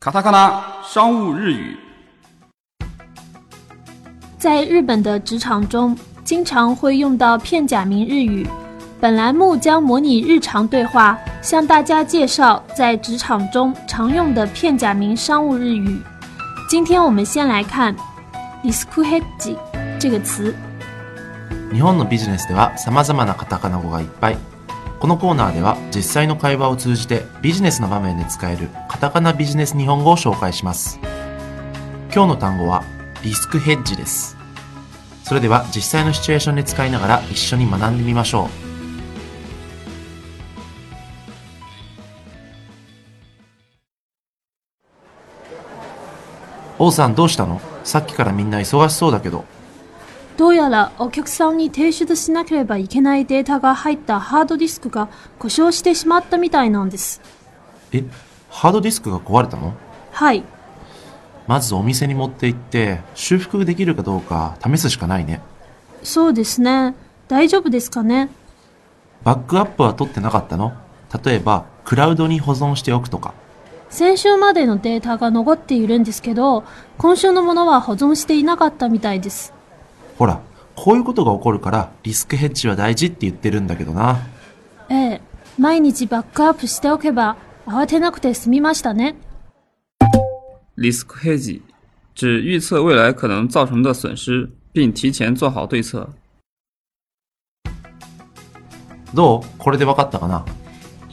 卡塔卡纳商务日语。在日本的职场中，经常会用到片假名日语。本栏目将模拟日常对话，向大家介绍在职场中常用的片假名商务日语。今天我们先来看 “risk hedge” 这个词。日本のビジネスでは様々なカタカナ語がいっぱい。このコーナーでは実際の会話を通じてビジネスの場面で使えるカ タカナビジネス日本語を紹介します。今日の単語はリスクヘッジです。それでは実際のシチュエーションで使いながら一緒に学んでみましょう。王さんどうしたの？さっきからみんな忙しそうだけど。どうやらお客さんに提出しなければいけないデータが入ったハードディスクが故障してしまったみたいなんです。え、ハードディスクが壊れたの？はい。まずお店に持って行って修復できるかどうか試すしかないね。そうですね。大丈夫ですかね？バックアップは取ってなかったの？例えば、クラウドに保存しておくとか。先週までのデータが残っているんですけど、今週のものは保存していなかったみたいです。ほら、こういうことが起こるからリスクヘッジは大事って言ってるんだけどな。ええ、毎日バックアップしておけば慌てなくて済みましたね。risk hedge 指预测未来可能造成的损失，并提前做好对策。どう？これで分かったかな？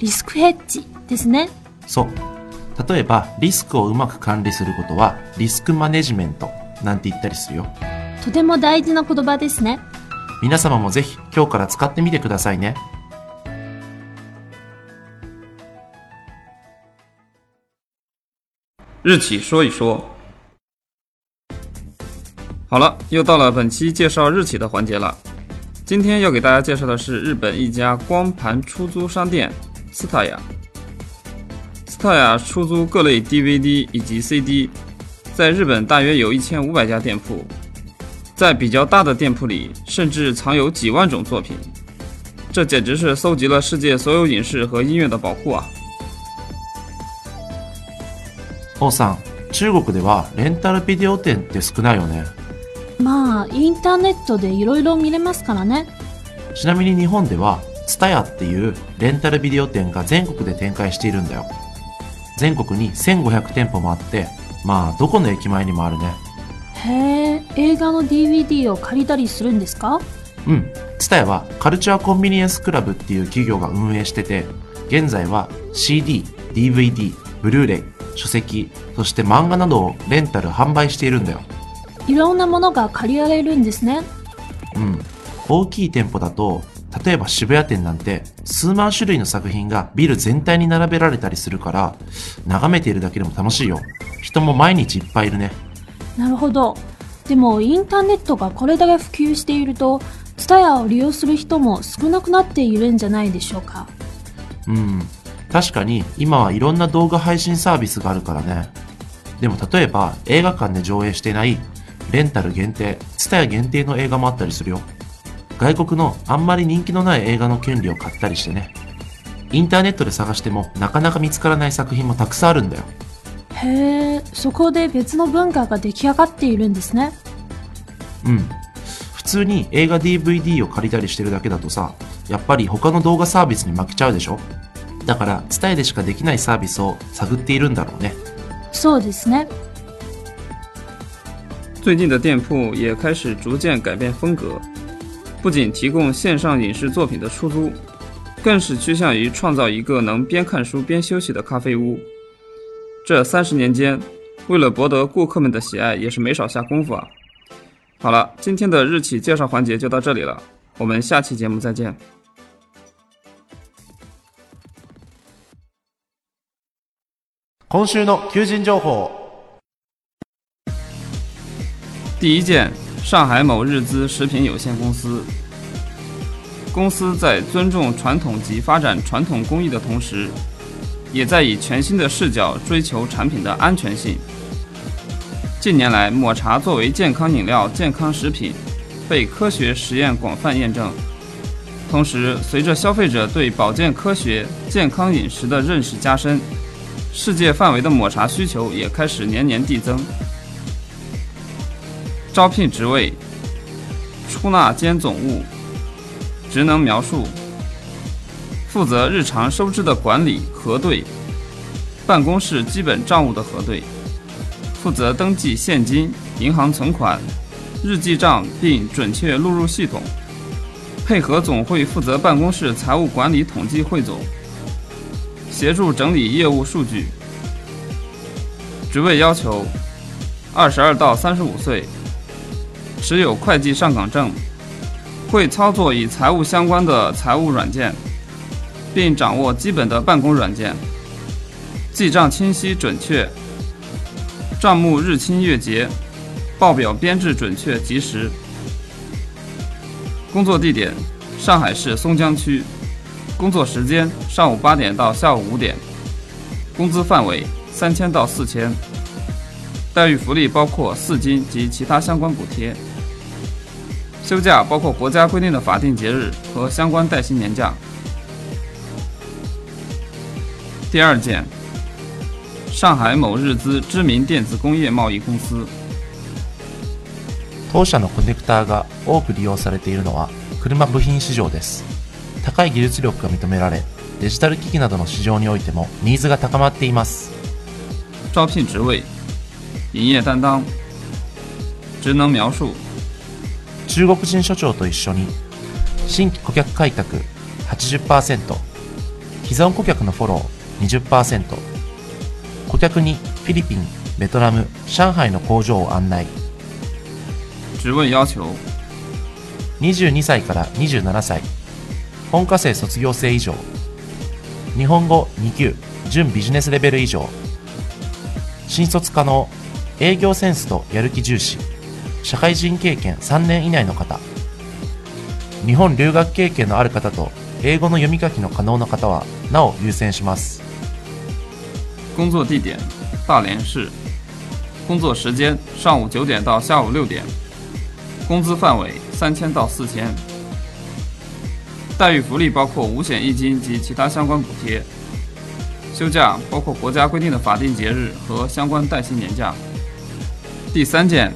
リスクヘッジですね。そう。例えば、リスクをうまく管理することは、リスクマネジメントなんて言ったりするよ。とても大事な言葉ですね。皆様もぜひ今日から使ってみてくださいね。日企说一说。好了，又到了本期介绍日企的环节了。今天要给大家介绍的是日本一家光盘出租商店斯塔雅。斯塔雅出租各类 DVD 以及 CD，在日本大约有一千五百家店铺，在比较大的店铺里，甚至藏有几万种作品。这简直是搜集了世界所有影视和音乐的宝库啊！王さん、中国ではレンタルビデオ店って少ないよね。まあ、インターネットでいろいろ見れますからね。ちなみに日本では、ツタヤっていうレンタルビデオ店が全国で展開しているんだよ。全国に1500店舗もあって、まあ、どこの駅前にもあるね。へえ、映画の DVD を借りたりするんですか？うん。ツタヤはカルチャーコンビニエンスクラブっていう企業が運営してて、現在は CD、DVD、ブルーレイ、書籍、そして漫画などをレンタル販売しているんだよ。いろんなものが借りられるんですね。うん。大きい店舗だと、例えば渋谷店なんて数万種類の作品がビル全体に並べられたりするから、眺めているだけでも楽しいよ。人も毎日いっぱいいるね。なるほど。でもインターネットがこれだけ普及していると、ツタヤを利用する人も少なくなっているんじゃないでしょうか。うん。確かに今はいろんな動画配信サービスがあるからね。でも例えば映画館で上映してないレンタル限定、ツタヤ限定の映画もあったりするよ。外国のあんまり人気のない映画の権利を買ったりしてね。インターネットで探してもなかなか見つからない作品もたくさんあるんだよ。へえ、そこで別の文化が出来上がっているんですね。うん。普通に映画 DVD を借りたりしてるだけだとさ、やっぱり他の動画サービスに負けちゃうでしょだから、伝えでしかできないサービスを探っているんだろうね。そうですね。最近的店铺也开始逐渐改变风格，不仅提供线上影视作品的出租，更是趋向于创造一个能边看书边休息的咖啡屋。这三十年间，为了博得顾客们的喜爱，也是没少下功夫啊。好了，今天的日企介绍环节就到这里了，我们下期节目再见。 今週の求人情報。第一件，上海某日资食品有限公司。公司在尊重传统及发展传统工艺的同时，也在以全新的视角追求产品的安全性。近年来，抹茶作为健康饮料、健康食品，被科学实验广泛验证。同时，随着消费者对保健科学、健康饮食的认识加深，世界范围的抹茶需求也开始年年递增。招聘职位：出纳兼总务。职能描述：负责日常收支的管理核对，办公室基本账务的核对，负责登记现金、银行存款、日记账并准确录入系统，配合总会负责办公室财务管理统计汇总，协助整理业务数据。职位要求：二十二到三十五岁，持有会计上岗证。会操作与财务相关的财务软件，并掌握基本的办公软件，记账清晰准确，账目日清月结，报表编制准确及时。工作地点：上海市松江区。工作时间：上午八点到下午五点。工资范围：三千到四千。待遇福利包括四金及其他相关补贴。休假包括国家规定的法定节日和相关带薪年假。第二件，上海某日资知名电子工业贸易公司。当社のコネクターが多く利用されているのは車部品市場です。 高い技術力が認められ、デジタル機器などの市場においてもニーズが高まっています。招聘职位：营业担当。职能描述。中国人所長と一緒に新規顧客開拓80%既存顧客のフォロー20%顧客にフィリピンベトナム上海の工場を案内職位要求22歳から27歳本科生卒業生以上。日本語2級準ビジネスレベル以上。新卒可能営業センスとやる気重視。社会人経験3年以内の方。日本留学経験のある方と英語の読み書きの可能な方はなお優先します。工作地点大連市。工作時間上午九點到下午六點工資範圍三千到四千。待遇福利包括五险一金及其他相关补贴休假包括国家规定的法定节日和相关带薪年假第三件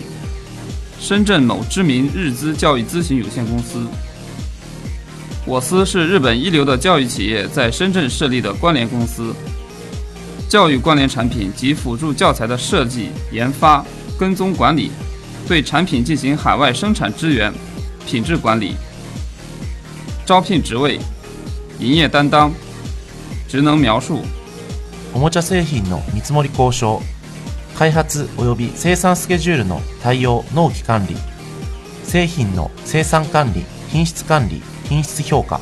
深圳某知名日资教育咨询有限公司。我司是日本一流的教育企业在深圳设立的关联公司，教育关联产品及辅助教材的设计、研发、跟踪管理，对产品进行海外生产支援、品质管理。招聘职位：营业担当。职能描述：おもちゃ製品の見積もり交渉。開発及び生産スケジュールの対応納期管理製品の生産管理品質管理品質評価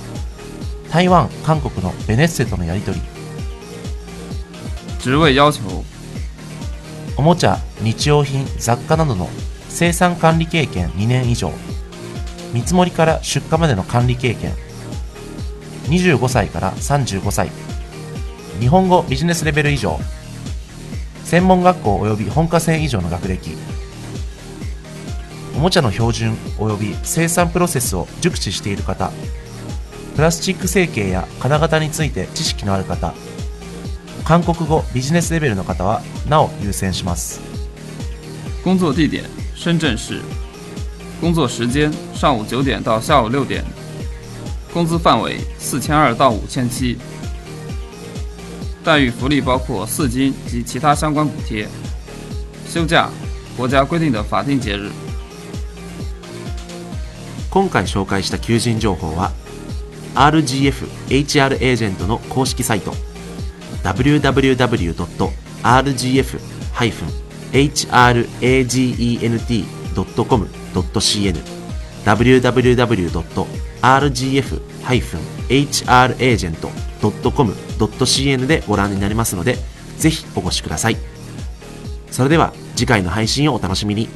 台湾韓国のベネッセとのやり取り職位要求おもちゃ日用品雑貨などの生産管理経験2年以上見積もりから出荷までの管理経験。25歳から35歳。日本語ビジネスレベル以上。専門学校及び本科生以上の学歴。おもちゃの標準及び生産プロセスを熟知している方。プラスチック成形や金型について知識のある方。韓国語ビジネスレベルの方はなお優先します。工作地点深圳市工作时间上午九点到下午六点工资范围四千二到五千七待遇福利包括四金及其他相关补贴，休假，国家规定的法定节日。今回紹介した求人情報は RGF HR エージェントの公式サイト www.rgf-hra.com.cn www.rgf-hragent.com.cn でご覧になれますので、ぜひお越しください。それでは次回の配信をお楽しみに。